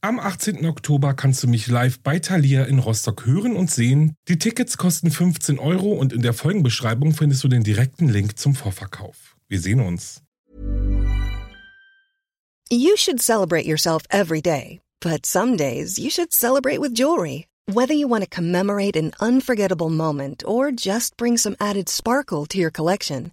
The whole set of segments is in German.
Am 18. Oktober kannst du mich live bei Thalia in Rostock hören und sehen. Die Tickets kosten 15 Euro und in der Folgenbeschreibung findest du den direkten Link zum Vorverkauf. Wir sehen uns. You should celebrate yourself every day, but some days you should celebrate with jewelry. Whether you want to commemorate an unforgettable moment or just bring some added sparkle to your collection,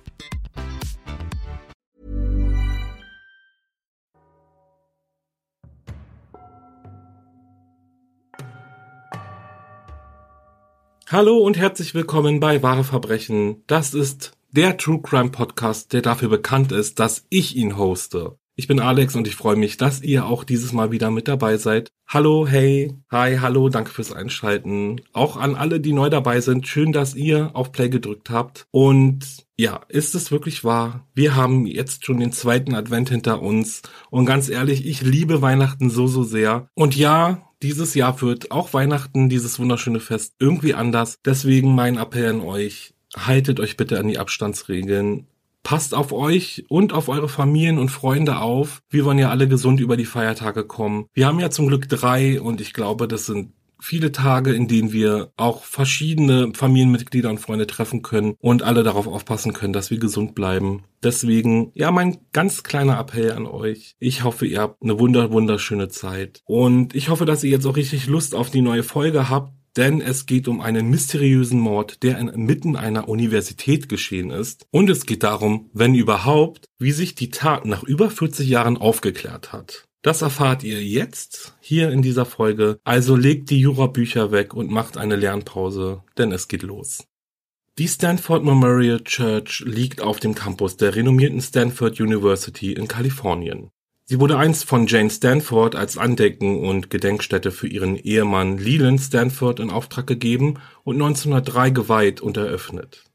Hallo und herzlich willkommen bei Wahre Verbrechen. Das ist der True Crime Podcast, der dafür bekannt ist, dass ich ihn hoste. Ich bin Alex und ich freue mich, dass ihr auch dieses Mal wieder mit dabei seid. Hallo, hey, hi, hallo, danke fürs Einschalten. Auch an alle, die neu dabei sind, schön, dass ihr auf Play gedrückt habt. Und ja, ist es wirklich wahr? Wir haben jetzt schon den zweiten Advent hinter uns. Und ganz ehrlich, ich liebe Weihnachten so, so sehr. Und ja, dieses Jahr wird auch Weihnachten, dieses wunderschöne Fest, irgendwie anders. Deswegen mein Appell an euch, haltet euch bitte an die Abstandsregeln. Passt auf euch und auf eure Familien und Freunde auf. Wir wollen ja alle gesund über die Feiertage kommen. Wir haben ja zum Glück drei und ich glaube, das sind viele Tage, in denen wir auch verschiedene Familienmitglieder und Freunde treffen können und alle darauf aufpassen können, dass wir gesund bleiben. Deswegen, ja, mein ganz kleiner Appell an euch. Ich hoffe, ihr habt eine wunder, wunderschöne Zeit. Und ich hoffe, dass ihr jetzt auch richtig Lust auf die neue Folge habt. Denn es geht um einen mysteriösen Mord, der inmitten einer Universität geschehen ist. Und es geht darum, wenn überhaupt, wie sich die Tat nach über 40 Jahren aufgeklärt hat. Das erfahrt ihr jetzt hier in dieser Folge. Also legt die Jurabücher weg und macht eine Lernpause, denn es geht los. Die Stanford Memorial Church liegt auf dem Campus der renommierten Stanford University in Kalifornien. Sie wurde einst von Jane Stanford als Andecken und Gedenkstätte für ihren Ehemann Leland Stanford in Auftrag gegeben und 1903 geweiht und eröffnet.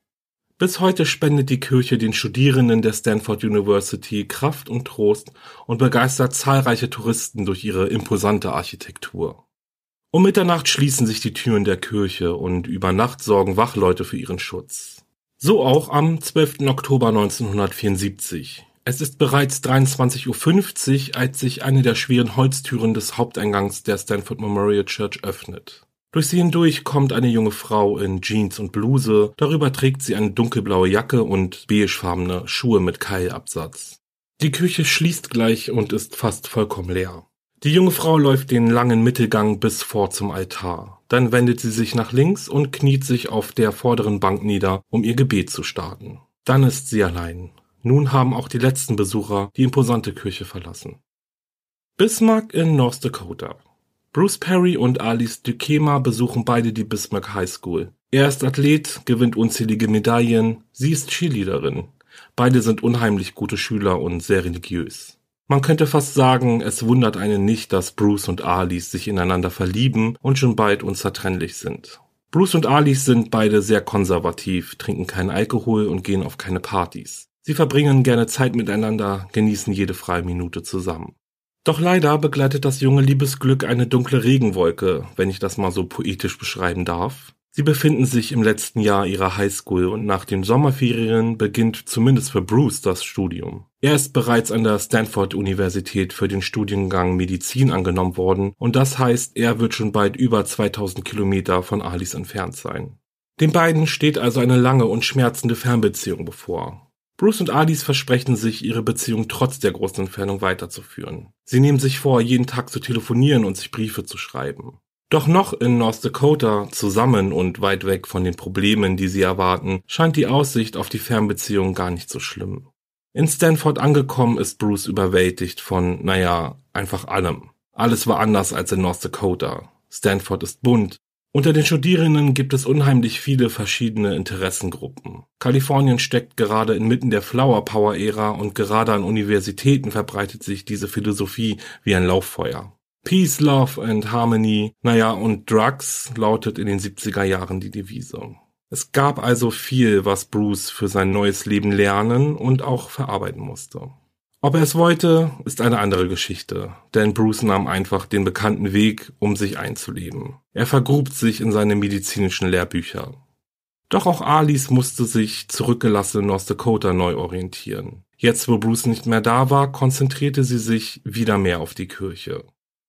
Bis heute spendet die Kirche den Studierenden der Stanford University Kraft und Trost und begeistert zahlreiche Touristen durch ihre imposante Architektur. Um Mitternacht schließen sich die Türen der Kirche und über Nacht sorgen Wachleute für ihren Schutz. So auch am 12. Oktober 1974. Es ist bereits 23.50 Uhr, als sich eine der schweren Holztüren des Haupteingangs der Stanford Memorial Church öffnet. Durch sie hindurch kommt eine junge Frau in Jeans und Bluse, darüber trägt sie eine dunkelblaue Jacke und beigefarbene Schuhe mit Keilabsatz. Die Küche schließt gleich und ist fast vollkommen leer. Die junge Frau läuft den langen Mittelgang bis vor zum Altar. Dann wendet sie sich nach links und kniet sich auf der vorderen Bank nieder, um ihr Gebet zu starten. Dann ist sie allein. Nun haben auch die letzten Besucher die imposante Kirche verlassen. Bismarck in North Dakota. Bruce Perry und Alice Duquesma besuchen beide die Bismarck High School. Er ist Athlet, gewinnt unzählige Medaillen, sie ist Cheerleaderin. Beide sind unheimlich gute Schüler und sehr religiös. Man könnte fast sagen, es wundert einen nicht, dass Bruce und Alice sich ineinander verlieben und schon bald unzertrennlich sind. Bruce und Alice sind beide sehr konservativ, trinken keinen Alkohol und gehen auf keine Partys. Sie verbringen gerne Zeit miteinander, genießen jede freie Minute zusammen. Doch leider begleitet das junge Liebesglück eine dunkle Regenwolke, wenn ich das mal so poetisch beschreiben darf. Sie befinden sich im letzten Jahr ihrer Highschool und nach den Sommerferien beginnt zumindest für Bruce das Studium. Er ist bereits an der Stanford Universität für den Studiengang Medizin angenommen worden und das heißt, er wird schon bald über 2000 Kilometer von Alice entfernt sein. Den beiden steht also eine lange und schmerzende Fernbeziehung bevor. Bruce und Alice versprechen sich, ihre Beziehung trotz der großen Entfernung weiterzuführen. Sie nehmen sich vor, jeden Tag zu telefonieren und sich Briefe zu schreiben. Doch noch in North Dakota, zusammen und weit weg von den Problemen, die sie erwarten, scheint die Aussicht auf die Fernbeziehung gar nicht so schlimm. In Stanford angekommen ist Bruce überwältigt von, naja, einfach allem. Alles war anders als in North Dakota. Stanford ist bunt. Unter den Studierenden gibt es unheimlich viele verschiedene Interessengruppen. Kalifornien steckt gerade inmitten der Flower Power Ära und gerade an Universitäten verbreitet sich diese Philosophie wie ein Lauffeuer. Peace, Love and Harmony, naja, und Drugs lautet in den 70er Jahren die Devise. Es gab also viel, was Bruce für sein neues Leben lernen und auch verarbeiten musste. Ob er es wollte, ist eine andere Geschichte, denn Bruce nahm einfach den bekannten Weg, um sich einzuleben. Er vergrub sich in seine medizinischen Lehrbücher. Doch auch Alice musste sich zurückgelassen in North Dakota neu orientieren. Jetzt, wo Bruce nicht mehr da war, konzentrierte sie sich wieder mehr auf die Kirche.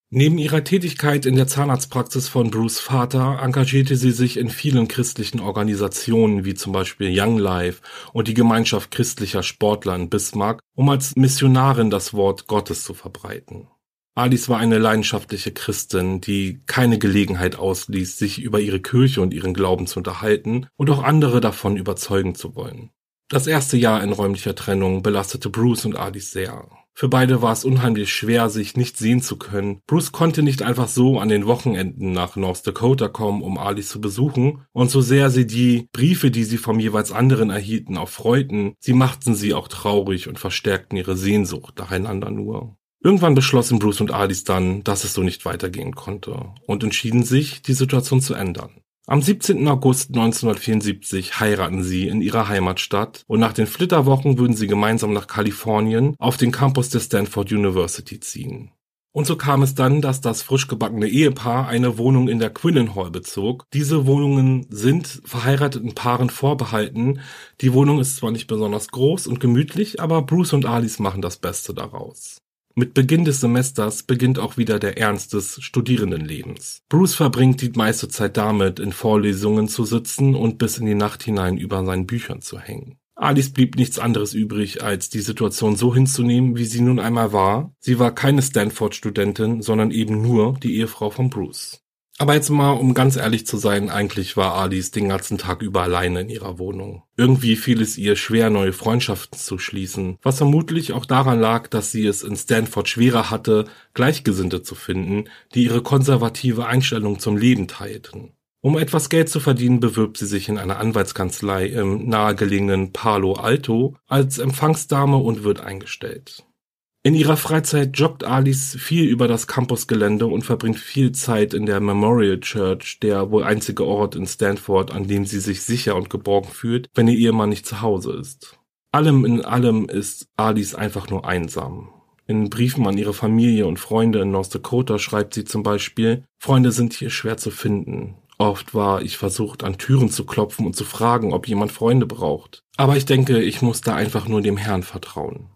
Neben ihrer Tätigkeit in der Zahnarztpraxis von Bruce Vater engagierte sie sich in vielen christlichen Organisationen wie zum Beispiel Young Life und die Gemeinschaft christlicher Sportler in Bismarck, um als Missionarin das Wort Gottes zu verbreiten. Alice war eine leidenschaftliche Christin, die keine Gelegenheit ausließ, sich über ihre Kirche und ihren Glauben zu unterhalten und auch andere davon überzeugen zu wollen. Das erste Jahr in räumlicher Trennung belastete Bruce und Alice sehr. Für beide war es unheimlich schwer, sich nicht sehen zu können. Bruce konnte nicht einfach so an den Wochenenden nach North Dakota kommen, um Alice zu besuchen. Und so sehr sie die Briefe, die sie vom jeweils anderen erhielten, auch freuten, sie machten sie auch traurig und verstärkten ihre Sehnsucht nacheinander nur. Irgendwann beschlossen Bruce und Alice dann, dass es so nicht weitergehen konnte und entschieden sich, die Situation zu ändern. Am 17. August 1974 heiraten sie in ihrer Heimatstadt und nach den Flitterwochen würden sie gemeinsam nach Kalifornien auf den Campus der Stanford University ziehen. Und so kam es dann, dass das frisch gebackene Ehepaar eine Wohnung in der Quillen Hall bezog. Diese Wohnungen sind verheirateten Paaren vorbehalten. Die Wohnung ist zwar nicht besonders groß und gemütlich, aber Bruce und Alice machen das Beste daraus. Mit Beginn des Semesters beginnt auch wieder der Ernst des Studierendenlebens. Bruce verbringt die meiste Zeit damit, in Vorlesungen zu sitzen und bis in die Nacht hinein über seinen Büchern zu hängen. Alice blieb nichts anderes übrig, als die Situation so hinzunehmen, wie sie nun einmal war. Sie war keine Stanford-Studentin, sondern eben nur die Ehefrau von Bruce. Aber jetzt mal, um ganz ehrlich zu sein, eigentlich war Alice den ganzen Tag über alleine in ihrer Wohnung. Irgendwie fiel es ihr schwer, neue Freundschaften zu schließen, was vermutlich auch daran lag, dass sie es in Stanford schwerer hatte, Gleichgesinnte zu finden, die ihre konservative Einstellung zum Leben teilten. Um etwas Geld zu verdienen, bewirbt sie sich in einer Anwaltskanzlei im nahegelegenen Palo Alto als Empfangsdame und wird eingestellt. In ihrer Freizeit joggt Alice viel über das Campusgelände und verbringt viel Zeit in der Memorial Church, der wohl einzige Ort in Stanford, an dem sie sich sicher und geborgen fühlt, wenn ihr Ehemann nicht zu Hause ist. Allem in allem ist Alice einfach nur einsam. In Briefen an ihre Familie und Freunde in North Dakota schreibt sie zum Beispiel, Freunde sind hier schwer zu finden. Oft war ich versucht, an Türen zu klopfen und zu fragen, ob jemand Freunde braucht. Aber ich denke, ich muss da einfach nur dem Herrn vertrauen.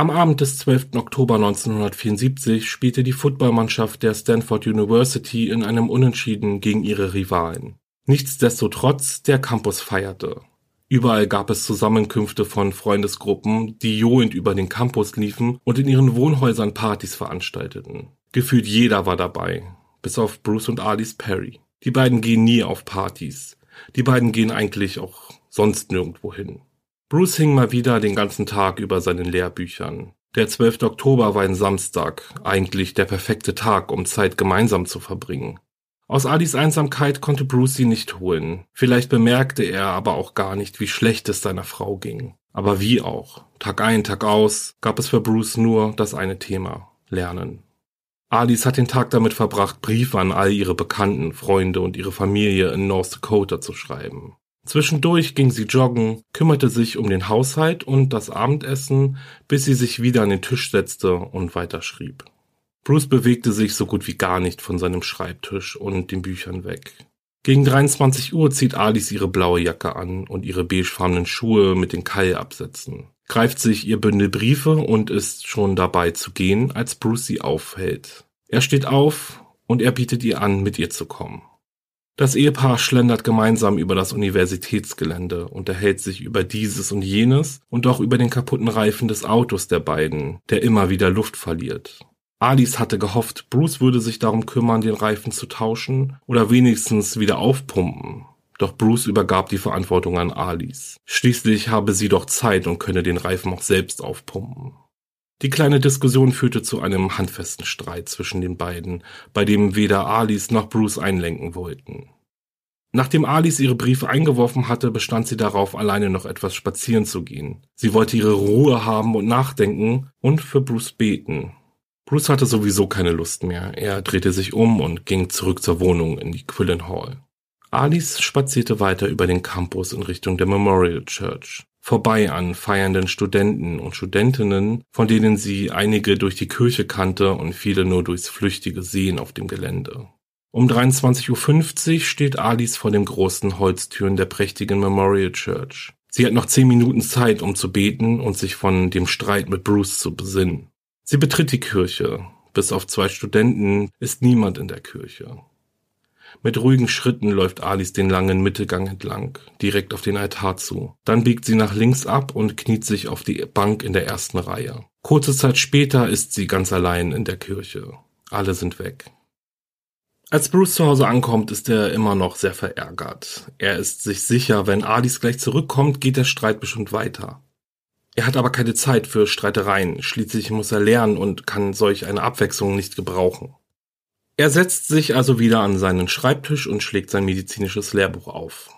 Am Abend des 12. Oktober 1974 spielte die Footballmannschaft der Stanford University in einem Unentschieden gegen ihre Rivalen. Nichtsdestotrotz, der Campus feierte. Überall gab es Zusammenkünfte von Freundesgruppen, die johlend über den Campus liefen und in ihren Wohnhäusern Partys veranstalteten. Gefühlt jeder war dabei, bis auf Bruce und Alice Perry. Die beiden gehen nie auf Partys. Die beiden gehen eigentlich auch sonst nirgendwo hin. Bruce hing mal wieder den ganzen Tag über seinen Lehrbüchern. Der 12. Oktober war ein Samstag, eigentlich der perfekte Tag, um Zeit gemeinsam zu verbringen. Aus Adis Einsamkeit konnte Bruce sie nicht holen. Vielleicht bemerkte er aber auch gar nicht, wie schlecht es seiner Frau ging. Aber wie auch. Tag ein, Tag aus gab es für Bruce nur das eine Thema. Lernen. Alice hat den Tag damit verbracht, Briefe an all ihre Bekannten, Freunde und ihre Familie in North Dakota zu schreiben. Zwischendurch ging sie joggen, kümmerte sich um den Haushalt und das Abendessen, bis sie sich wieder an den Tisch setzte und weiterschrieb. Bruce bewegte sich so gut wie gar nicht von seinem Schreibtisch und den Büchern weg. Gegen 23 Uhr zieht Alice ihre blaue Jacke an und ihre beigefarbenen Schuhe mit den Keilabsätzen, greift sich ihr Bündel Briefe und ist schon dabei zu gehen, als Bruce sie aufhält. Er steht auf und er bietet ihr an, mit ihr zu kommen. Das Ehepaar schlendert gemeinsam über das Universitätsgelände, unterhält sich über dieses und jenes und auch über den kaputten Reifen des Autos der beiden, der immer wieder Luft verliert. Alice hatte gehofft, Bruce würde sich darum kümmern, den Reifen zu tauschen oder wenigstens wieder aufpumpen. Doch Bruce übergab die Verantwortung an Alice. Schließlich habe sie doch Zeit und könne den Reifen auch selbst aufpumpen. Die kleine Diskussion führte zu einem handfesten Streit zwischen den beiden, bei dem weder Alice noch Bruce einlenken wollten. Nachdem Alice ihre Briefe eingeworfen hatte, bestand sie darauf, alleine noch etwas spazieren zu gehen. Sie wollte ihre Ruhe haben und nachdenken und für Bruce beten. Bruce hatte sowieso keine Lust mehr. Er drehte sich um und ging zurück zur Wohnung in die Quillen Hall. Alice spazierte weiter über den Campus in Richtung der Memorial Church, vorbei an feiernden Studenten und Studentinnen, von denen sie einige durch die Kirche kannte und viele nur durchs flüchtige Sehen auf dem Gelände. Um 23.50 Uhr steht Alice vor den großen Holztüren der prächtigen Memorial Church. Sie hat noch zehn Minuten Zeit, um zu beten und sich von dem Streit mit Bruce zu besinnen. Sie betritt die Kirche. Bis auf zwei Studenten ist niemand in der Kirche. Mit ruhigen Schritten läuft Alice den langen Mittelgang entlang, direkt auf den Altar zu. Dann biegt sie nach links ab und kniet sich auf die Bank in der ersten Reihe. Kurze Zeit später ist sie ganz allein in der Kirche. Alle sind weg. Als Bruce zu Hause ankommt, ist er immer noch sehr verärgert. Er ist sich sicher, wenn Alice gleich zurückkommt, geht der Streit bestimmt weiter. Er hat aber keine Zeit für Streitereien, schließlich muss er lernen und kann solch eine Abwechslung nicht gebrauchen. Er setzt sich also wieder an seinen Schreibtisch und schlägt sein medizinisches Lehrbuch auf.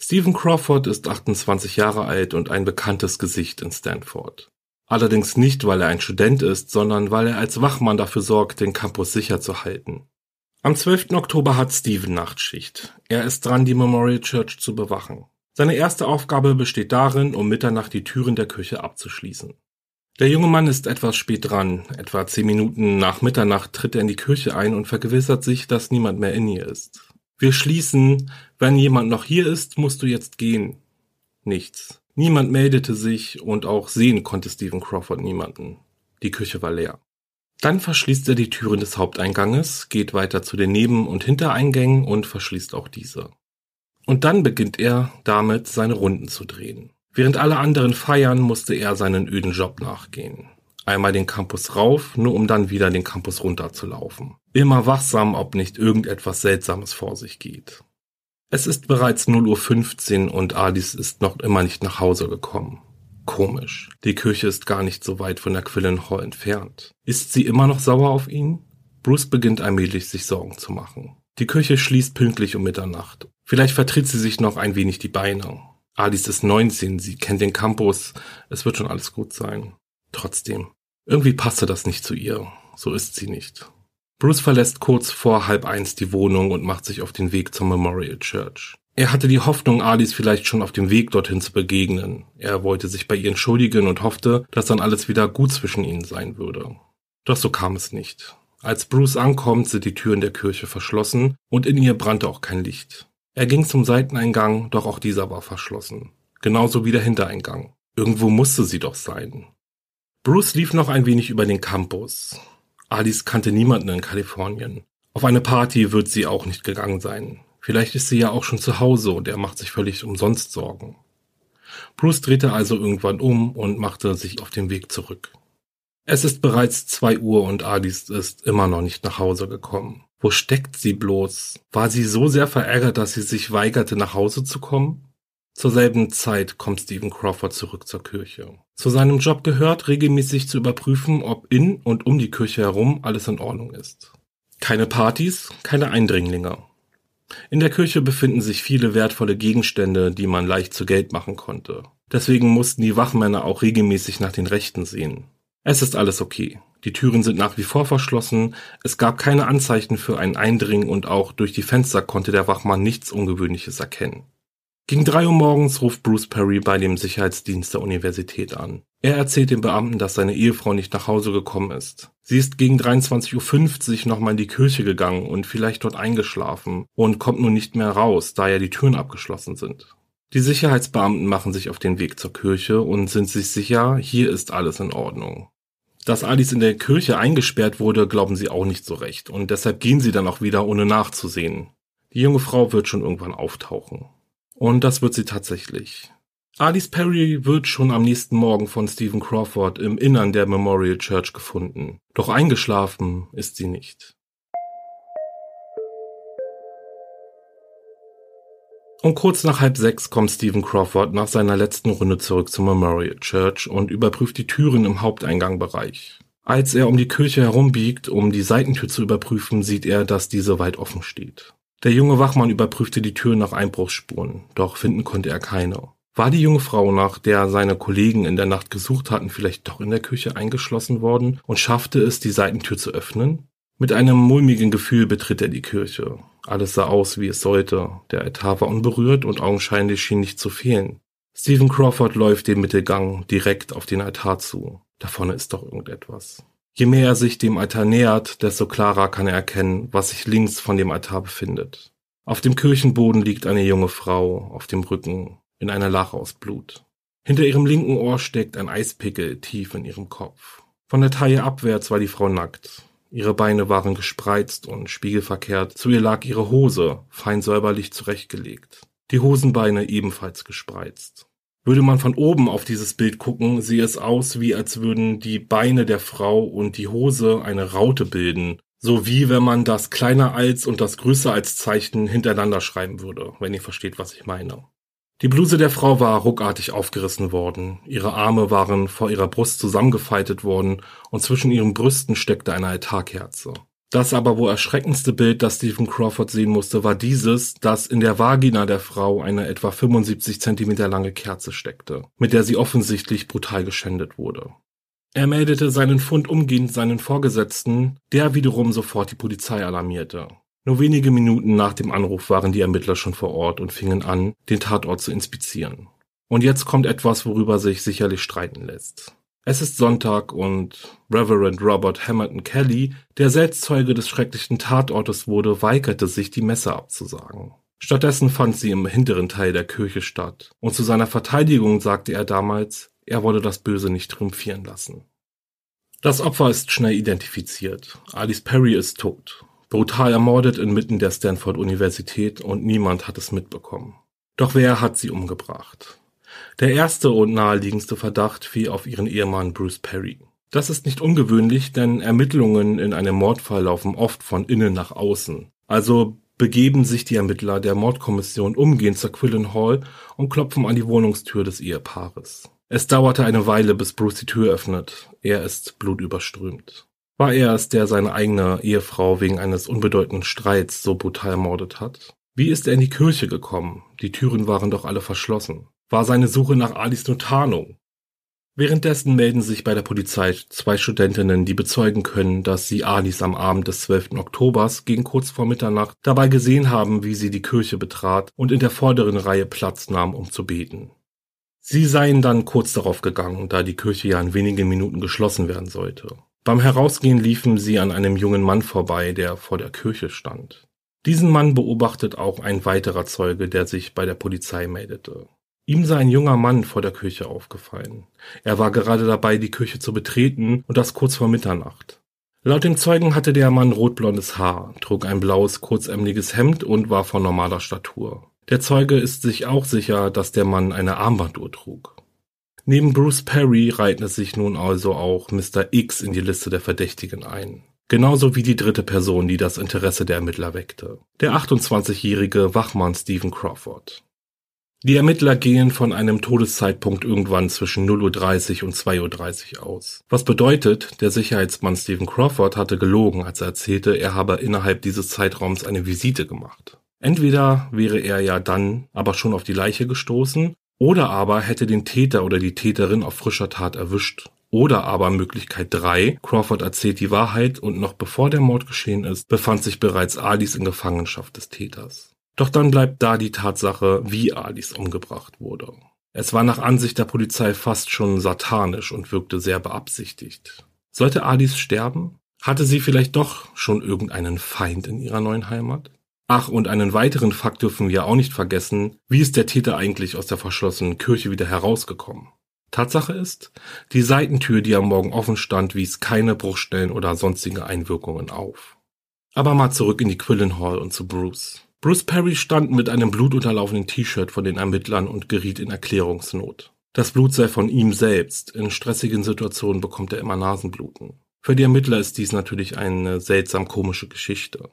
Stephen Crawford ist 28 Jahre alt und ein bekanntes Gesicht in Stanford. Allerdings nicht, weil er ein Student ist, sondern weil er als Wachmann dafür sorgt, den Campus sicher zu halten. Am 12. Oktober hat Steven Nachtschicht. Er ist dran, die Memorial Church zu bewachen. Seine erste Aufgabe besteht darin, um Mitternacht die Türen der Kirche abzuschließen. Der junge Mann ist etwas spät dran. Etwa zehn Minuten nach Mitternacht tritt er in die Kirche ein und vergewissert sich, dass niemand mehr in ihr ist. Wir schließen, wenn jemand noch hier ist, musst du jetzt gehen. Nichts. Niemand meldete sich und auch sehen konnte Stephen Crawford niemanden. Die Küche war leer. Dann verschließt er die Türen des Haupteinganges, geht weiter zu den Neben- und Hintereingängen und verschließt auch diese. Und dann beginnt er damit, seine Runden zu drehen. Während alle anderen feiern, musste er seinen öden Job nachgehen. Einmal den Campus rauf, nur um dann wieder den Campus runterzulaufen. Immer wachsam, ob nicht irgendetwas Seltsames vor sich geht. Es ist bereits 0.15 Uhr und Alice ist noch immer nicht nach Hause gekommen. Komisch. Die Kirche ist gar nicht so weit von der Quillen Hall entfernt. Ist sie immer noch sauer auf ihn? Bruce beginnt allmählich sich Sorgen zu machen. Die Kirche schließt pünktlich um Mitternacht. Vielleicht vertritt sie sich noch ein wenig die Beine. Alice ist 19, sie kennt den Campus. Es wird schon alles gut sein. Trotzdem. Irgendwie passte das nicht zu ihr. So ist sie nicht. Bruce verlässt kurz vor halb eins die Wohnung und macht sich auf den Weg zur Memorial Church. Er hatte die Hoffnung, Alice vielleicht schon auf dem Weg dorthin zu begegnen. Er wollte sich bei ihr entschuldigen und hoffte, dass dann alles wieder gut zwischen ihnen sein würde. Doch so kam es nicht. Als Bruce ankommt, sind die Türen der Kirche verschlossen und in ihr brannte auch kein Licht. Er ging zum Seiteneingang, doch auch dieser war verschlossen. Genauso wie der Hintereingang. Irgendwo musste sie doch sein. Bruce lief noch ein wenig über den Campus. Alice kannte niemanden in Kalifornien. Auf eine Party wird sie auch nicht gegangen sein. Vielleicht ist sie ja auch schon zu Hause und er macht sich völlig umsonst Sorgen. Bruce drehte also irgendwann um und machte sich auf den Weg zurück. Es ist bereits zwei Uhr und Alice ist immer noch nicht nach Hause gekommen. Wo steckt sie bloß? War sie so sehr verärgert, dass sie sich weigerte, nach Hause zu kommen? Zur selben Zeit kommt Stephen Crawford zurück zur Kirche. Zu seinem Job gehört, regelmäßig zu überprüfen, ob in und um die Kirche herum alles in Ordnung ist. Keine Partys, keine Eindringlinge. In der Kirche befinden sich viele wertvolle Gegenstände, die man leicht zu Geld machen konnte. Deswegen mussten die Wachmänner auch regelmäßig nach den Rechten sehen. Es ist alles okay. Die Türen sind nach wie vor verschlossen, es gab keine Anzeichen für ein Eindringen und auch durch die Fenster konnte der Wachmann nichts Ungewöhnliches erkennen. Gegen drei Uhr morgens ruft Bruce Perry bei dem Sicherheitsdienst der Universität an. Er erzählt dem Beamten, dass seine Ehefrau nicht nach Hause gekommen ist. Sie ist gegen 23.50 Uhr nochmal in die Kirche gegangen und vielleicht dort eingeschlafen und kommt nun nicht mehr raus, da ja die Türen abgeschlossen sind. Die Sicherheitsbeamten machen sich auf den Weg zur Kirche und sind sich sicher, hier ist alles in Ordnung. Dass Alice in der Kirche eingesperrt wurde, glauben sie auch nicht so recht und deshalb gehen sie dann auch wieder, ohne nachzusehen. Die junge Frau wird schon irgendwann auftauchen. Und das wird sie tatsächlich. Alice Perry wird schon am nächsten Morgen von Stephen Crawford im Innern der Memorial Church gefunden. Doch eingeschlafen ist sie nicht. Um kurz nach halb sechs kommt Stephen Crawford nach seiner letzten Runde zurück zum Memorial Church und überprüft die Türen im Haupteingangbereich. Als er um die Kirche herumbiegt, um die Seitentür zu überprüfen, sieht er, dass diese weit offen steht. Der junge Wachmann überprüfte die Tür nach Einbruchsspuren, doch finden konnte er keine. War die junge Frau, nach der seine Kollegen in der Nacht gesucht hatten, vielleicht doch in der Küche eingeschlossen worden und schaffte es, die Seitentür zu öffnen? Mit einem mulmigen Gefühl betritt er die Kirche. Alles sah aus, wie es sollte. Der Altar war unberührt und augenscheinlich schien nicht zu fehlen. Stephen Crawford läuft den Mittelgang direkt auf den Altar zu. Da vorne ist doch irgendetwas. Je mehr er sich dem Altar nähert, desto klarer kann er erkennen, was sich links von dem Altar befindet. Auf dem Kirchenboden liegt eine junge Frau auf dem Rücken in einer Lache aus Blut. Hinter ihrem linken Ohr steckt ein Eispickel tief in ihrem Kopf. Von der Taille abwärts war die Frau nackt. Ihre Beine waren gespreizt und spiegelverkehrt, zu ihr lag ihre Hose, fein säuberlich zurechtgelegt. Die Hosenbeine ebenfalls gespreizt. Würde man von oben auf dieses Bild gucken, sehe es aus, wie als würden die Beine der Frau und die Hose eine Raute bilden, so wie wenn man das kleiner als und das größer als Zeichen hintereinander schreiben würde, wenn ihr versteht, was ich meine. Die Bluse der Frau war ruckartig aufgerissen worden, ihre Arme waren vor ihrer Brust zusammengefaltet worden und zwischen ihren Brüsten steckte eine Altarkerze. Das aber wohl erschreckendste Bild, das Stephen Crawford sehen musste, war dieses, dass in der Vagina der Frau eine etwa 75 Zentimeter lange Kerze steckte, mit der sie offensichtlich brutal geschändet wurde. Er meldete seinen Fund umgehend seinen Vorgesetzten, der wiederum sofort die Polizei alarmierte. Nur wenige Minuten nach dem Anruf waren die Ermittler schon vor Ort und fingen an, den Tatort zu inspizieren. Und jetzt kommt etwas, worüber sich sicherlich streiten lässt. Es ist Sonntag und Reverend Robert Hamilton Kelly, der selbst Zeuge des schrecklichen Tatortes wurde, weigerte sich, die Messe abzusagen. Stattdessen fand sie im hinteren Teil der Kirche statt, und zu seiner Verteidigung sagte er damals, er wolle das Böse nicht triumphieren lassen. Das Opfer ist schnell identifiziert. Alice Perry ist tot brutal ermordet inmitten der Stanford-Universität und niemand hat es mitbekommen. Doch wer hat sie umgebracht? Der erste und naheliegendste Verdacht fiel auf ihren Ehemann Bruce Perry. Das ist nicht ungewöhnlich, denn Ermittlungen in einem Mordfall laufen oft von innen nach außen. Also begeben sich die Ermittler der Mordkommission umgehend zur Quillen Hall und klopfen an die Wohnungstür des Ehepaares. Es dauerte eine Weile, bis Bruce die Tür öffnet. Er ist blutüberströmt. War er es, der seine eigene Ehefrau wegen eines unbedeutenden Streits so brutal ermordet hat? Wie ist er in die Kirche gekommen? Die Türen waren doch alle verschlossen. War seine Suche nach Alice nur Tarnung? Währenddessen melden sich bei der Polizei zwei Studentinnen, die bezeugen können, dass sie Alice am Abend des 12. Oktobers gegen kurz vor Mitternacht dabei gesehen haben, wie sie die Kirche betrat und in der vorderen Reihe Platz nahm, um zu beten. Sie seien dann kurz darauf gegangen, da die Kirche ja in wenigen Minuten geschlossen werden sollte. Beim Herausgehen liefen sie an einem jungen Mann vorbei, der vor der Kirche stand. Diesen Mann beobachtet auch ein weiterer Zeuge, der sich bei der Polizei meldete. Ihm sei ein junger Mann vor der Kirche aufgefallen. Er war gerade dabei, die Kirche zu betreten und das kurz vor Mitternacht. Laut dem Zeugen hatte der Mann rotblondes Haar, trug ein blaues, kurzämliges Hemd und war von normaler Statur. Der Zeuge ist sich auch sicher, dass der Mann eine Armbanduhr trug. Neben Bruce Perry reiht sich nun also auch Mr. X in die Liste der Verdächtigen ein. Genauso wie die dritte Person, die das Interesse der Ermittler weckte. Der 28-jährige Wachmann Stephen Crawford. Die Ermittler gehen von einem Todeszeitpunkt irgendwann zwischen 0.30 Uhr und 2.30 Uhr aus. Was bedeutet, der Sicherheitsmann Stephen Crawford hatte gelogen, als er erzählte, er habe innerhalb dieses Zeitraums eine Visite gemacht. Entweder wäre er ja dann aber schon auf die Leiche gestoßen oder aber hätte den Täter oder die Täterin auf frischer Tat erwischt. Oder aber Möglichkeit 3, Crawford erzählt die Wahrheit und noch bevor der Mord geschehen ist, befand sich bereits Alice in Gefangenschaft des Täters. Doch dann bleibt da die Tatsache, wie Alice umgebracht wurde. Es war nach Ansicht der Polizei fast schon satanisch und wirkte sehr beabsichtigt. Sollte Alice sterben? Hatte sie vielleicht doch schon irgendeinen Feind in ihrer neuen Heimat? Ach, und einen weiteren Fakt dürfen wir auch nicht vergessen. Wie ist der Täter eigentlich aus der verschlossenen Kirche wieder herausgekommen? Tatsache ist, die Seitentür, die am Morgen offen stand, wies keine Bruchstellen oder sonstige Einwirkungen auf. Aber mal zurück in die Quillen Hall und zu Bruce. Bruce Perry stand mit einem blutunterlaufenden T-Shirt vor den Ermittlern und geriet in Erklärungsnot. Das Blut sei von ihm selbst. In stressigen Situationen bekommt er immer Nasenbluten. Für die Ermittler ist dies natürlich eine seltsam komische Geschichte.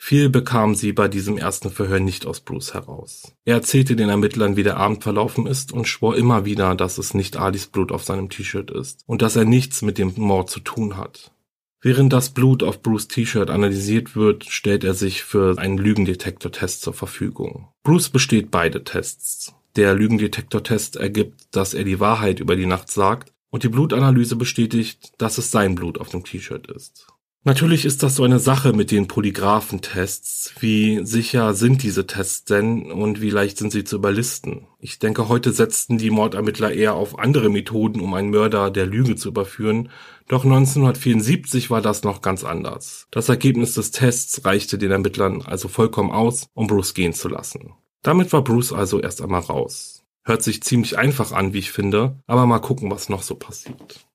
Viel bekam sie bei diesem ersten Verhör nicht aus Bruce heraus. Er erzählte den Ermittlern, wie der Abend verlaufen ist und schwor immer wieder, dass es nicht Alis Blut auf seinem T-Shirt ist und dass er nichts mit dem Mord zu tun hat. Während das Blut auf Bruce T-Shirt analysiert wird, stellt er sich für einen Lügendetektor-Test zur Verfügung. Bruce besteht beide Tests. Der Lügendetektor-Test ergibt, dass er die Wahrheit über die Nacht sagt und die Blutanalyse bestätigt, dass es sein Blut auf dem T-Shirt ist. Natürlich ist das so eine Sache mit den Polygraphentests. Wie sicher sind diese Tests denn und wie leicht sind sie zu überlisten? Ich denke, heute setzten die Mordermittler eher auf andere Methoden, um einen Mörder der Lüge zu überführen. Doch 1974 war das noch ganz anders. Das Ergebnis des Tests reichte den Ermittlern also vollkommen aus, um Bruce gehen zu lassen. Damit war Bruce also erst einmal raus. Hört sich ziemlich einfach an, wie ich finde, aber mal gucken, was noch so passiert.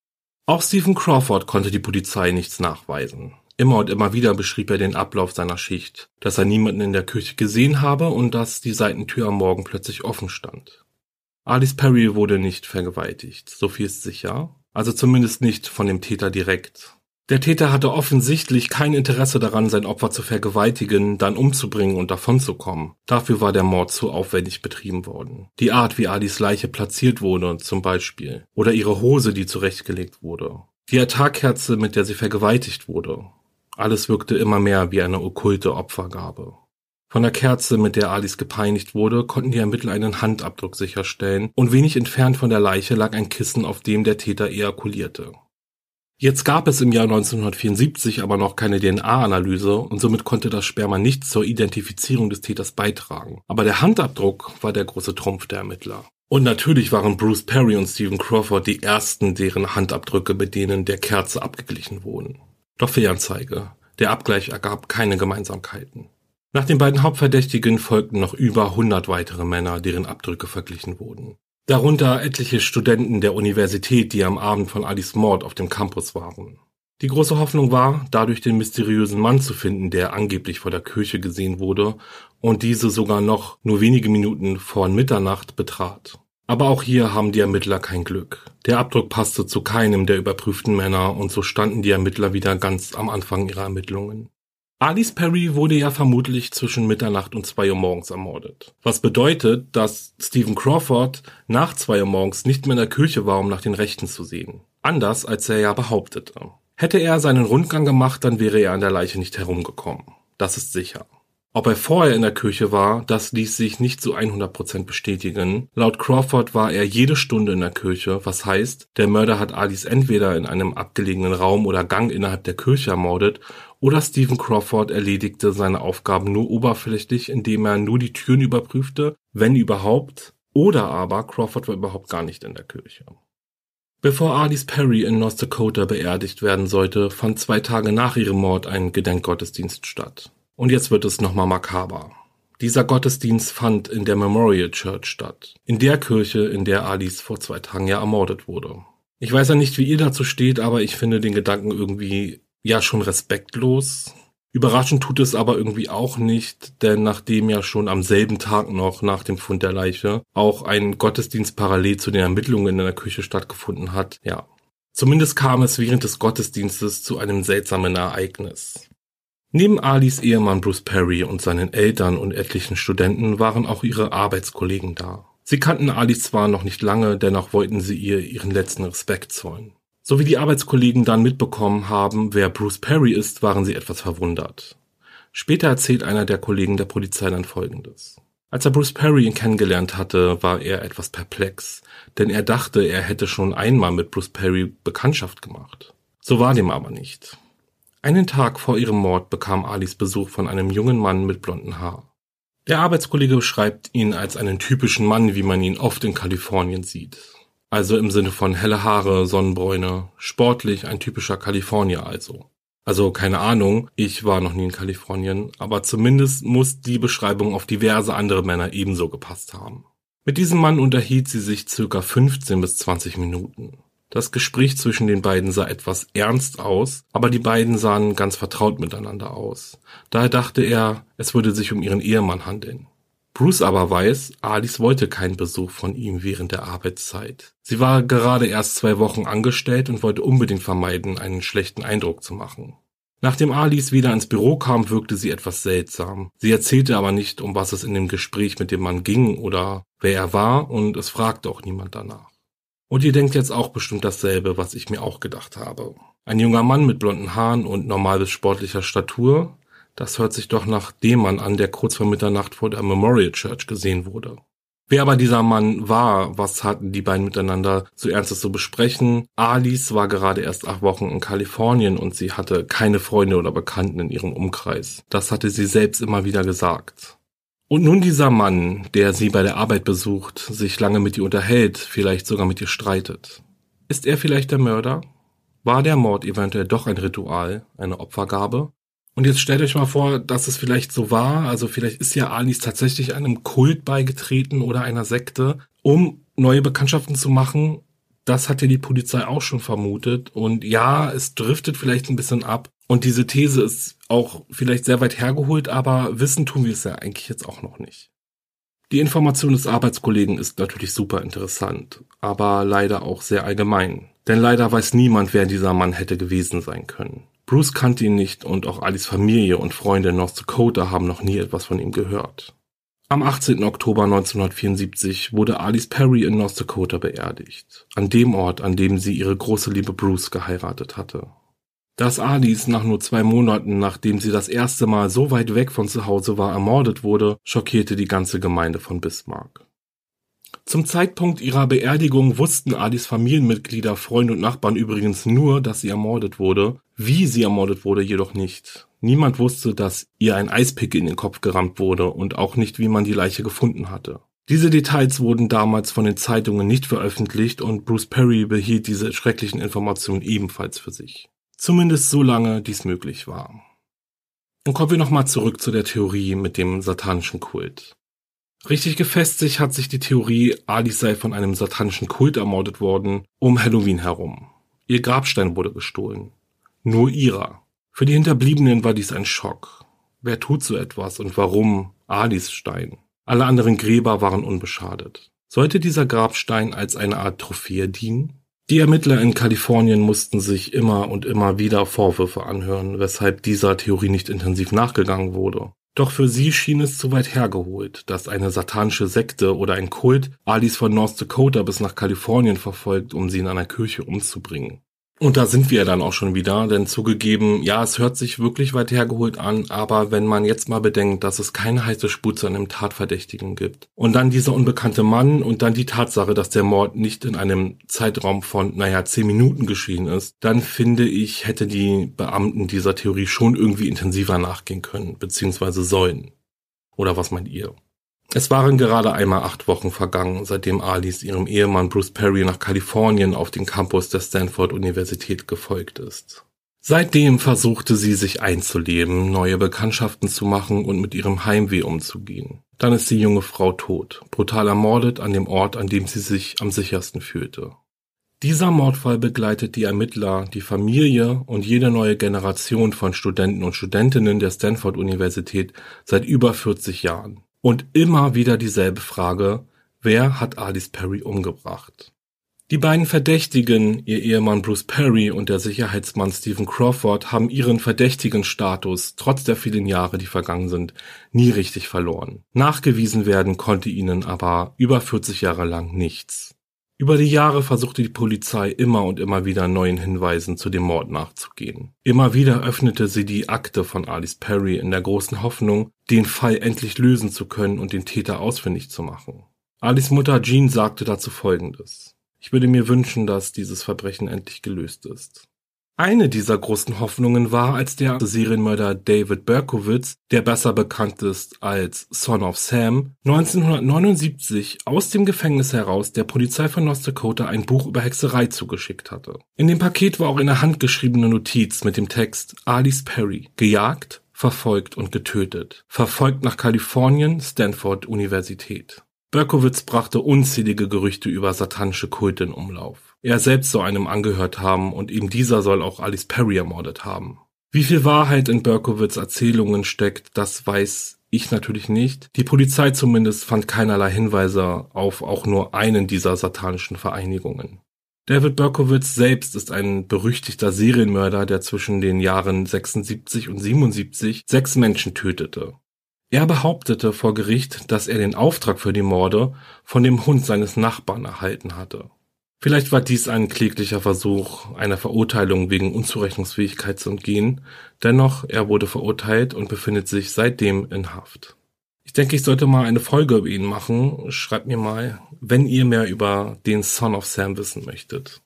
Auch Stephen Crawford konnte die Polizei nichts nachweisen. Immer und immer wieder beschrieb er den Ablauf seiner Schicht, dass er niemanden in der Küche gesehen habe und dass die Seitentür am Morgen plötzlich offen stand. Alice Perry wurde nicht vergewaltigt, so viel ist sicher, also zumindest nicht von dem Täter direkt. Der Täter hatte offensichtlich kein Interesse daran, sein Opfer zu vergewaltigen, dann umzubringen und davonzukommen. Dafür war der Mord zu aufwendig betrieben worden. Die Art, wie Adis Leiche platziert wurde, zum Beispiel. Oder ihre Hose, die zurechtgelegt wurde. Die Altarkerze, mit der sie vergewaltigt wurde. Alles wirkte immer mehr wie eine okkulte Opfergabe. Von der Kerze, mit der Alice gepeinigt wurde, konnten die Ermittler einen Handabdruck sicherstellen und wenig entfernt von der Leiche lag ein Kissen, auf dem der Täter ejakulierte. Jetzt gab es im Jahr 1974 aber noch keine DNA-Analyse und somit konnte das Sperma nicht zur Identifizierung des Täters beitragen. Aber der Handabdruck war der große Trumpf der Ermittler. Und natürlich waren Bruce Perry und Stephen Crawford die ersten, deren Handabdrücke mit denen der Kerze abgeglichen wurden. Doch Fehlanzeige. Der Abgleich ergab keine Gemeinsamkeiten. Nach den beiden Hauptverdächtigen folgten noch über 100 weitere Männer, deren Abdrücke verglichen wurden. Darunter etliche Studenten der Universität, die am Abend von Alis Mord auf dem Campus waren. Die große Hoffnung war, dadurch den mysteriösen Mann zu finden, der angeblich vor der Kirche gesehen wurde und diese sogar noch nur wenige Minuten vor Mitternacht betrat. Aber auch hier haben die Ermittler kein Glück. Der Abdruck passte zu keinem der überprüften Männer und so standen die Ermittler wieder ganz am Anfang ihrer Ermittlungen. Alice Perry wurde ja vermutlich zwischen Mitternacht und zwei Uhr morgens ermordet. Was bedeutet, dass Stephen Crawford nach zwei Uhr morgens nicht mehr in der Kirche war, um nach den Rechten zu sehen. Anders als er ja behauptete. Hätte er seinen Rundgang gemacht, dann wäre er an der Leiche nicht herumgekommen. Das ist sicher. Ob er vorher in der Kirche war, das ließ sich nicht zu 100% bestätigen. Laut Crawford war er jede Stunde in der Kirche, was heißt, der Mörder hat Alice entweder in einem abgelegenen Raum oder Gang innerhalb der Kirche ermordet oder Stephen Crawford erledigte seine Aufgaben nur oberflächlich, indem er nur die Türen überprüfte, wenn überhaupt, oder aber Crawford war überhaupt gar nicht in der Kirche. Bevor Alice Perry in North Dakota beerdigt werden sollte, fand zwei Tage nach ihrem Mord ein Gedenkgottesdienst statt. Und jetzt wird es nochmal makaber. Dieser Gottesdienst fand in der Memorial Church statt. In der Kirche, in der Alice vor zwei Tagen ja ermordet wurde. Ich weiß ja nicht, wie ihr dazu steht, aber ich finde den Gedanken irgendwie ja schon respektlos. Überraschend tut es aber irgendwie auch nicht, denn nachdem ja schon am selben Tag noch nach dem Fund der Leiche auch ein Gottesdienst parallel zu den Ermittlungen in der Küche stattgefunden hat, ja. Zumindest kam es während des Gottesdienstes zu einem seltsamen Ereignis. Neben Alis Ehemann Bruce Perry und seinen Eltern und etlichen Studenten waren auch ihre Arbeitskollegen da. Sie kannten Alice zwar noch nicht lange, dennoch wollten sie ihr ihren letzten Respekt zollen. So wie die Arbeitskollegen dann mitbekommen haben, wer Bruce Perry ist, waren sie etwas verwundert. Später erzählt einer der Kollegen der Polizei dann Folgendes. Als er Bruce Perry kennengelernt hatte, war er etwas perplex, denn er dachte, er hätte schon einmal mit Bruce Perry Bekanntschaft gemacht. So war dem aber nicht. Einen Tag vor ihrem Mord bekam Alice Besuch von einem jungen Mann mit blonden Haar. Der Arbeitskollege beschreibt ihn als einen typischen Mann, wie man ihn oft in Kalifornien sieht. Also im Sinne von helle Haare, Sonnenbräune, sportlich, ein typischer Kalifornier also. Also keine Ahnung, ich war noch nie in Kalifornien, aber zumindest muss die Beschreibung auf diverse andere Männer ebenso gepasst haben. Mit diesem Mann unterhielt sie sich circa 15 bis 20 Minuten. Das Gespräch zwischen den beiden sah etwas ernst aus, aber die beiden sahen ganz vertraut miteinander aus. Daher dachte er, es würde sich um ihren Ehemann handeln. Bruce aber weiß, Alice wollte keinen Besuch von ihm während der Arbeitszeit. Sie war gerade erst zwei Wochen angestellt und wollte unbedingt vermeiden, einen schlechten Eindruck zu machen. Nachdem Alice wieder ins Büro kam, wirkte sie etwas seltsam. Sie erzählte aber nicht, um was es in dem Gespräch mit dem Mann ging oder wer er war und es fragte auch niemand danach. Und ihr denkt jetzt auch bestimmt dasselbe, was ich mir auch gedacht habe. Ein junger Mann mit blonden Haaren und normal bis sportlicher Statur, das hört sich doch nach dem Mann an, der kurz vor Mitternacht vor der Memorial Church gesehen wurde. Wer aber dieser Mann war, was hatten die beiden miteinander zu Ernstes zu besprechen? Alice war gerade erst acht Wochen in Kalifornien und sie hatte keine Freunde oder Bekannten in ihrem Umkreis. Das hatte sie selbst immer wieder gesagt. Und nun dieser Mann, der sie bei der Arbeit besucht, sich lange mit ihr unterhält, vielleicht sogar mit ihr streitet. Ist er vielleicht der Mörder? War der Mord eventuell doch ein Ritual, eine Opfergabe? Und jetzt stellt euch mal vor, dass es vielleicht so war, also vielleicht ist ja Alice tatsächlich einem Kult beigetreten oder einer Sekte, um neue Bekanntschaften zu machen. Das hat ja die Polizei auch schon vermutet. Und ja, es driftet vielleicht ein bisschen ab. Und diese These ist auch vielleicht sehr weit hergeholt, aber wissen tun wir es ja eigentlich jetzt auch noch nicht. Die Information des Arbeitskollegen ist natürlich super interessant, aber leider auch sehr allgemein. Denn leider weiß niemand, wer dieser Mann hätte gewesen sein können. Bruce kannte ihn nicht und auch Alice Familie und Freunde in North Dakota haben noch nie etwas von ihm gehört. Am 18. Oktober 1974 wurde Alice Perry in North Dakota beerdigt, an dem Ort, an dem sie ihre große Liebe Bruce geheiratet hatte. Dass Alice nach nur zwei Monaten, nachdem sie das erste Mal so weit weg von zu Hause war, ermordet wurde, schockierte die ganze Gemeinde von Bismarck. Zum Zeitpunkt ihrer Beerdigung wussten Adis Familienmitglieder, Freunde und Nachbarn übrigens nur, dass sie ermordet wurde. Wie sie ermordet wurde, jedoch nicht. Niemand wusste, dass ihr ein Eispick in den Kopf gerammt wurde und auch nicht, wie man die Leiche gefunden hatte. Diese Details wurden damals von den Zeitungen nicht veröffentlicht und Bruce Perry behielt diese schrecklichen Informationen ebenfalls für sich. Zumindest so lange dies möglich war. Und kommen wir nochmal zurück zu der Theorie mit dem satanischen Kult. Richtig gefestigt hat sich die Theorie, Alice sei von einem satanischen Kult ermordet worden, um Halloween herum. Ihr Grabstein wurde gestohlen. Nur ihrer. Für die Hinterbliebenen war dies ein Schock. Wer tut so etwas und warum Alice Stein? Alle anderen Gräber waren unbeschadet. Sollte dieser Grabstein als eine Art Trophäe dienen? Die Ermittler in Kalifornien mussten sich immer und immer wieder Vorwürfe anhören, weshalb dieser Theorie nicht intensiv nachgegangen wurde. Doch für sie schien es zu weit hergeholt, dass eine satanische Sekte oder ein Kult Alice von North Dakota bis nach Kalifornien verfolgt, um sie in einer Kirche umzubringen. Und da sind wir dann auch schon wieder, denn zugegeben, ja, es hört sich wirklich weit hergeholt an, aber wenn man jetzt mal bedenkt, dass es keine heiße Spur zu einem Tatverdächtigen gibt und dann dieser unbekannte Mann und dann die Tatsache, dass der Mord nicht in einem Zeitraum von, naja, zehn Minuten geschehen ist, dann finde ich, hätte die Beamten dieser Theorie schon irgendwie intensiver nachgehen können, beziehungsweise sollen. Oder was meint ihr? Es waren gerade einmal acht Wochen vergangen, seitdem Alice ihrem Ehemann Bruce Perry nach Kalifornien auf den Campus der Stanford Universität gefolgt ist. Seitdem versuchte sie sich einzuleben, neue Bekanntschaften zu machen und mit ihrem Heimweh umzugehen. Dann ist die junge Frau tot, brutal ermordet an dem Ort, an dem sie sich am sichersten fühlte. Dieser Mordfall begleitet die Ermittler, die Familie und jede neue Generation von Studenten und Studentinnen der Stanford Universität seit über 40 Jahren. Und immer wieder dieselbe Frage, wer hat Alice Perry umgebracht? Die beiden Verdächtigen, ihr Ehemann Bruce Perry und der Sicherheitsmann Stephen Crawford, haben ihren verdächtigen Status, trotz der vielen Jahre, die vergangen sind, nie richtig verloren. Nachgewiesen werden konnte ihnen aber über 40 Jahre lang nichts. Über die Jahre versuchte die Polizei immer und immer wieder neuen Hinweisen zu dem Mord nachzugehen. Immer wieder öffnete sie die Akte von Alice Perry in der großen Hoffnung, den Fall endlich lösen zu können und den Täter ausfindig zu machen. Alice Mutter Jean sagte dazu Folgendes. Ich würde mir wünschen, dass dieses Verbrechen endlich gelöst ist. Eine dieser großen Hoffnungen war, als der Serienmörder David Berkowitz, der besser bekannt ist als Son of Sam, 1979 aus dem Gefängnis heraus der Polizei von North Dakota ein Buch über Hexerei zugeschickt hatte. In dem Paket war auch eine handgeschriebene Notiz mit dem Text Alice Perry, gejagt, verfolgt und getötet, verfolgt nach Kalifornien, Stanford Universität. Berkowitz brachte unzählige Gerüchte über satanische Kulte in Umlauf. Er selbst soll einem angehört haben und eben dieser soll auch Alice Perry ermordet haben. Wie viel Wahrheit in Berkowitz Erzählungen steckt, das weiß ich natürlich nicht. Die Polizei zumindest fand keinerlei Hinweise auf auch nur einen dieser satanischen Vereinigungen. David Berkowitz selbst ist ein berüchtigter Serienmörder, der zwischen den Jahren 76 und 77 sechs Menschen tötete. Er behauptete vor Gericht, dass er den Auftrag für die Morde von dem Hund seines Nachbarn erhalten hatte. Vielleicht war dies ein kläglicher Versuch, einer Verurteilung wegen Unzurechnungsfähigkeit zu entgehen, dennoch er wurde verurteilt und befindet sich seitdem in Haft. Ich denke, ich sollte mal eine Folge über ihn machen. Schreibt mir mal, wenn ihr mehr über den Son of Sam wissen möchtet.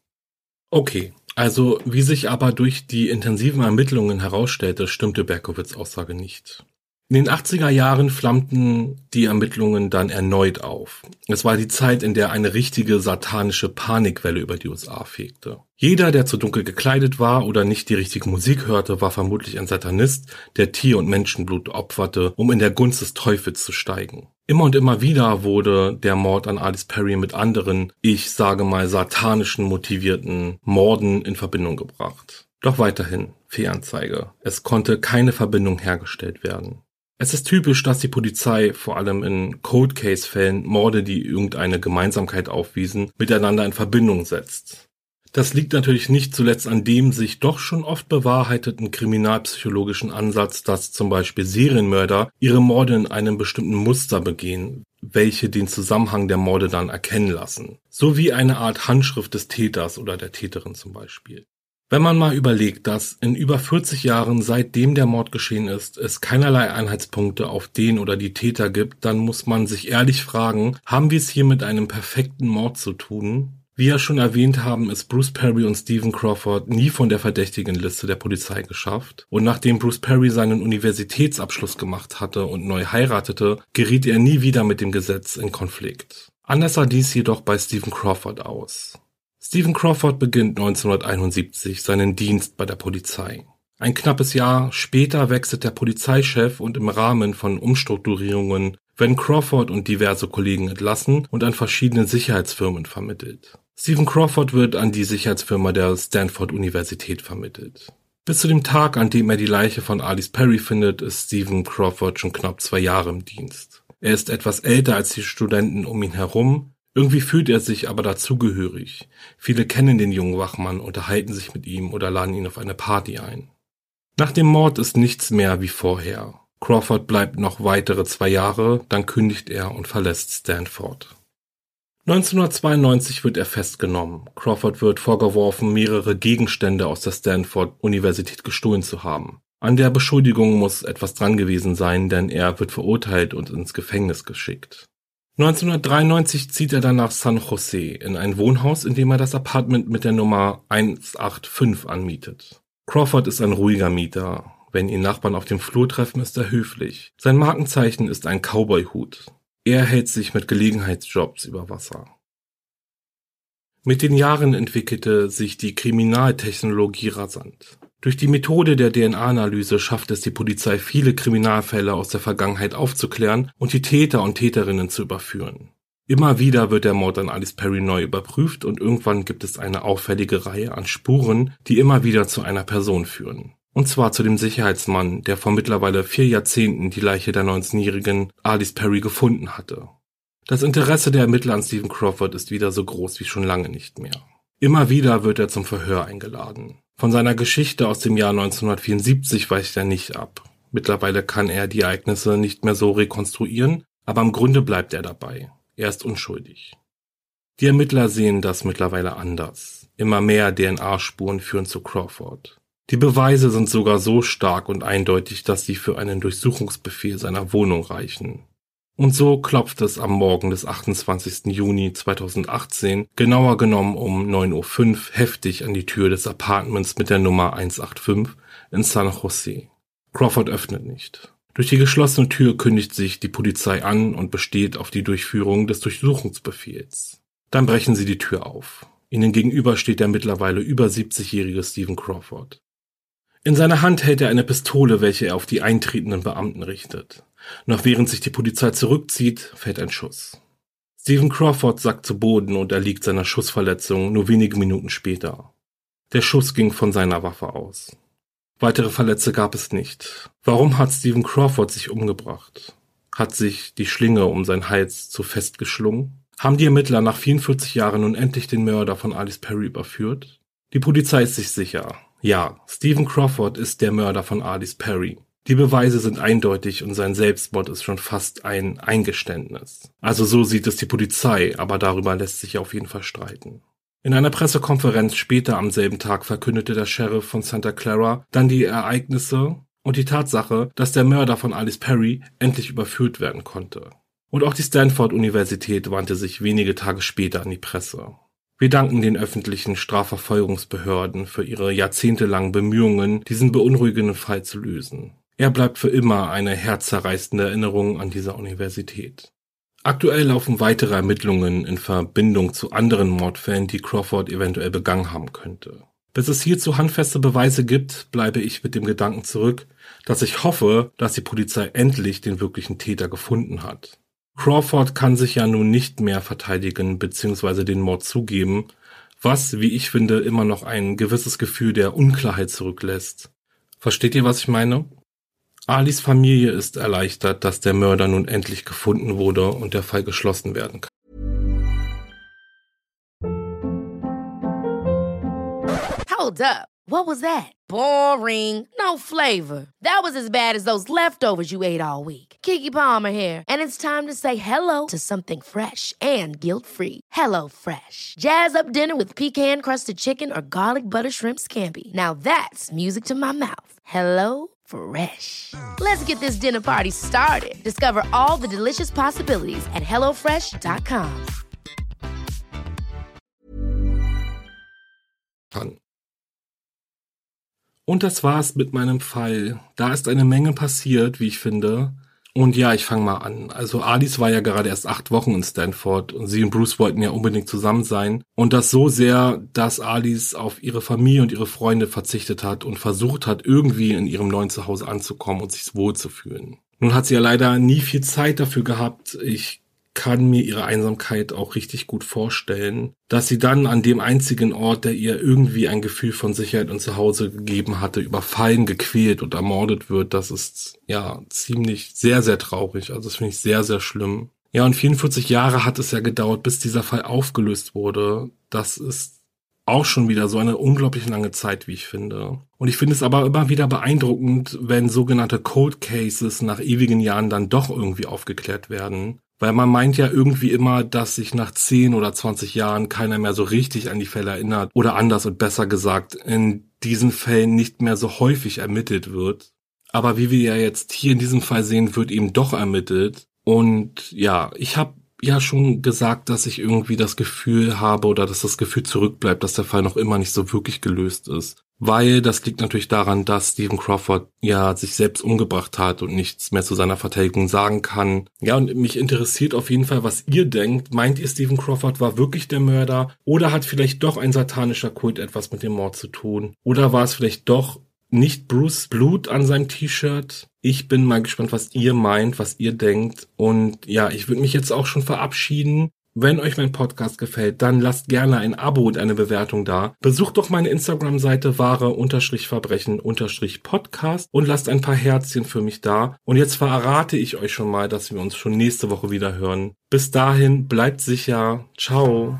Okay, also wie sich aber durch die intensiven Ermittlungen herausstellte, stimmte Berkowitz Aussage nicht. In den 80er Jahren flammten die Ermittlungen dann erneut auf. Es war die Zeit, in der eine richtige satanische Panikwelle über die USA fegte. Jeder, der zu dunkel gekleidet war oder nicht die richtige Musik hörte, war vermutlich ein Satanist, der Tier- und Menschenblut opferte, um in der Gunst des Teufels zu steigen. Immer und immer wieder wurde der Mord an Alice Perry mit anderen, ich sage mal satanischen motivierten Morden in Verbindung gebracht. Doch weiterhin Fehlanzeige. Es konnte keine Verbindung hergestellt werden. Es ist typisch, dass die Polizei vor allem in Cold Case Fällen Morde, die irgendeine Gemeinsamkeit aufwiesen, miteinander in Verbindung setzt. Das liegt natürlich nicht zuletzt an dem sich doch schon oft bewahrheiteten kriminalpsychologischen Ansatz, dass zum Beispiel Serienmörder ihre Morde in einem bestimmten Muster begehen, welche den Zusammenhang der Morde dann erkennen lassen. So wie eine Art Handschrift des Täters oder der Täterin zum Beispiel. Wenn man mal überlegt, dass in über 40 Jahren seitdem der Mord geschehen ist, es keinerlei Einheitspunkte auf den oder die Täter gibt, dann muss man sich ehrlich fragen, haben wir es hier mit einem perfekten Mord zu tun? Wie ja schon erwähnt haben, ist Bruce Perry und Stephen Crawford nie von der verdächtigen Liste der Polizei geschafft. Und nachdem Bruce Perry seinen Universitätsabschluss gemacht hatte und neu heiratete, geriet er nie wieder mit dem Gesetz in Konflikt. Anders sah dies jedoch bei Stephen Crawford aus. Stephen Crawford beginnt 1971 seinen Dienst bei der Polizei. Ein knappes Jahr später wechselt der Polizeichef und im Rahmen von Umstrukturierungen werden Crawford und diverse Kollegen entlassen und an verschiedene Sicherheitsfirmen vermittelt. Stephen Crawford wird an die Sicherheitsfirma der Stanford Universität vermittelt. Bis zu dem Tag, an dem er die Leiche von Alice Perry findet, ist Stephen Crawford schon knapp zwei Jahre im Dienst. Er ist etwas älter als die Studenten um ihn herum, irgendwie fühlt er sich aber dazugehörig. Viele kennen den jungen Wachmann, unterhalten sich mit ihm oder laden ihn auf eine Party ein. Nach dem Mord ist nichts mehr wie vorher. Crawford bleibt noch weitere zwei Jahre, dann kündigt er und verlässt Stanford. 1992 wird er festgenommen. Crawford wird vorgeworfen, mehrere Gegenstände aus der Stanford Universität gestohlen zu haben. An der Beschuldigung muss etwas dran gewesen sein, denn er wird verurteilt und ins Gefängnis geschickt. 1993 zieht er dann nach San Jose in ein Wohnhaus, in dem er das Apartment mit der Nummer 185 anmietet. Crawford ist ein ruhiger Mieter. Wenn ihn Nachbarn auf dem Flur treffen, ist er höflich. Sein Markenzeichen ist ein Cowboy-Hut. Er hält sich mit Gelegenheitsjobs über Wasser. Mit den Jahren entwickelte sich die Kriminaltechnologie rasant. Durch die Methode der DNA-Analyse schafft es die Polizei, viele Kriminalfälle aus der Vergangenheit aufzuklären und die Täter und Täterinnen zu überführen. Immer wieder wird der Mord an Alice Perry neu überprüft und irgendwann gibt es eine auffällige Reihe an Spuren, die immer wieder zu einer Person führen. Und zwar zu dem Sicherheitsmann, der vor mittlerweile vier Jahrzehnten die Leiche der 19-jährigen Alice Perry gefunden hatte. Das Interesse der Ermittler an Stephen Crawford ist wieder so groß wie schon lange nicht mehr. Immer wieder wird er zum Verhör eingeladen. Von seiner Geschichte aus dem Jahr 1974 weicht er nicht ab. Mittlerweile kann er die Ereignisse nicht mehr so rekonstruieren, aber im Grunde bleibt er dabei. Er ist unschuldig. Die Ermittler sehen das mittlerweile anders. Immer mehr DNA-Spuren führen zu Crawford. Die Beweise sind sogar so stark und eindeutig, dass sie für einen Durchsuchungsbefehl seiner Wohnung reichen. Und so klopft es am Morgen des 28. Juni 2018, genauer genommen um 9.05 Uhr, heftig an die Tür des Apartments mit der Nummer 185 in San Jose. Crawford öffnet nicht. Durch die geschlossene Tür kündigt sich die Polizei an und besteht auf die Durchführung des Durchsuchungsbefehls. Dann brechen sie die Tür auf. Ihnen gegenüber steht der mittlerweile über 70-jährige Stephen Crawford. In seiner Hand hält er eine Pistole, welche er auf die eintretenden Beamten richtet. Noch während sich die Polizei zurückzieht, fällt ein Schuss. Stephen Crawford sackt zu Boden und erliegt seiner Schussverletzung nur wenige Minuten später. Der Schuss ging von seiner Waffe aus. Weitere Verletzte gab es nicht. Warum hat Stephen Crawford sich umgebracht? Hat sich die Schlinge um seinen Hals zu fest geschlungen? Haben die Ermittler nach 44 Jahren nun endlich den Mörder von Alice Perry überführt? Die Polizei ist sich sicher. Ja, Stephen Crawford ist der Mörder von Alice Perry. Die Beweise sind eindeutig und sein Selbstmord ist schon fast ein Eingeständnis. Also so sieht es die Polizei, aber darüber lässt sich auf jeden Fall streiten. In einer Pressekonferenz später am selben Tag verkündete der Sheriff von Santa Clara dann die Ereignisse und die Tatsache, dass der Mörder von Alice Perry endlich überführt werden konnte. Und auch die Stanford-Universität wandte sich wenige Tage später an die Presse. Wir danken den öffentlichen Strafverfolgungsbehörden für ihre jahrzehntelangen Bemühungen, diesen beunruhigenden Fall zu lösen. Er bleibt für immer eine herzzerreißende Erinnerung an dieser Universität. Aktuell laufen weitere Ermittlungen in Verbindung zu anderen Mordfällen, die Crawford eventuell begangen haben könnte. Bis es hierzu handfeste Beweise gibt, bleibe ich mit dem Gedanken zurück, dass ich hoffe, dass die Polizei endlich den wirklichen Täter gefunden hat. Crawford kann sich ja nun nicht mehr verteidigen bzw. den Mord zugeben, was, wie ich finde, immer noch ein gewisses Gefühl der Unklarheit zurücklässt. Versteht ihr, was ich meine? Alis Familie ist erleichtert, dass der Mörder nun endlich gefunden wurde und der Fall geschlossen werden kann. Hold up. What was that? Boring. No flavor. That was as bad as those leftovers you ate all week. Kiki Palmer here, and it's time to say hello to something fresh and guilt-free. Hello Fresh. Jazz up dinner with pecan-crusted chicken or garlic butter shrimp scampi. Now that's music to my mouth. Hello Fresh. Let's get this dinner party started. Discover all the delicious possibilities at hellofresh.com. Und das war's mit meinem Fall. Da ist eine Menge passiert, wie ich finde. Und ja, ich fange mal an. Also Alice war ja gerade erst acht Wochen in Stanford und sie und Bruce wollten ja unbedingt zusammen sein. Und das so sehr, dass Alice auf ihre Familie und ihre Freunde verzichtet hat und versucht hat, irgendwie in ihrem neuen Zuhause anzukommen und sich wohlzufühlen. Nun hat sie ja leider nie viel Zeit dafür gehabt. Ich kann mir ihre Einsamkeit auch richtig gut vorstellen, dass sie dann an dem einzigen Ort, der ihr irgendwie ein Gefühl von Sicherheit und Zuhause gegeben hatte, überfallen, gequält und ermordet wird. Das ist ja ziemlich sehr, sehr traurig. Also das finde ich sehr, sehr schlimm. Ja, und 44 Jahre hat es ja gedauert, bis dieser Fall aufgelöst wurde. Das ist auch schon wieder so eine unglaublich lange Zeit, wie ich finde. Und ich finde es aber immer wieder beeindruckend, wenn sogenannte Cold Cases nach ewigen Jahren dann doch irgendwie aufgeklärt werden. Weil man meint ja irgendwie immer, dass sich nach 10 oder 20 Jahren keiner mehr so richtig an die Fälle erinnert oder anders und besser gesagt, in diesen Fällen nicht mehr so häufig ermittelt wird. Aber wie wir ja jetzt hier in diesem Fall sehen, wird eben doch ermittelt. Und ja, ich habe ja schon gesagt, dass ich irgendwie das Gefühl habe oder dass das Gefühl zurückbleibt, dass der Fall noch immer nicht so wirklich gelöst ist. Weil das liegt natürlich daran, dass Stephen Crawford ja sich selbst umgebracht hat und nichts mehr zu seiner Verteidigung sagen kann. Ja, und mich interessiert auf jeden Fall, was ihr denkt. Meint ihr, Stephen Crawford war wirklich der Mörder? Oder hat vielleicht doch ein satanischer Kult etwas mit dem Mord zu tun? Oder war es vielleicht doch nicht Bruce Blut an seinem T-Shirt. Ich bin mal gespannt, was ihr meint, was ihr denkt. Und ja, ich würde mich jetzt auch schon verabschieden. Wenn euch mein Podcast gefällt, dann lasst gerne ein Abo und eine Bewertung da. Besucht doch meine Instagram-Seite wahre-verbrechen-podcast und lasst ein paar Herzchen für mich da. Und jetzt verrate ich euch schon mal, dass wir uns schon nächste Woche wieder hören. Bis dahin, bleibt sicher. Ciao.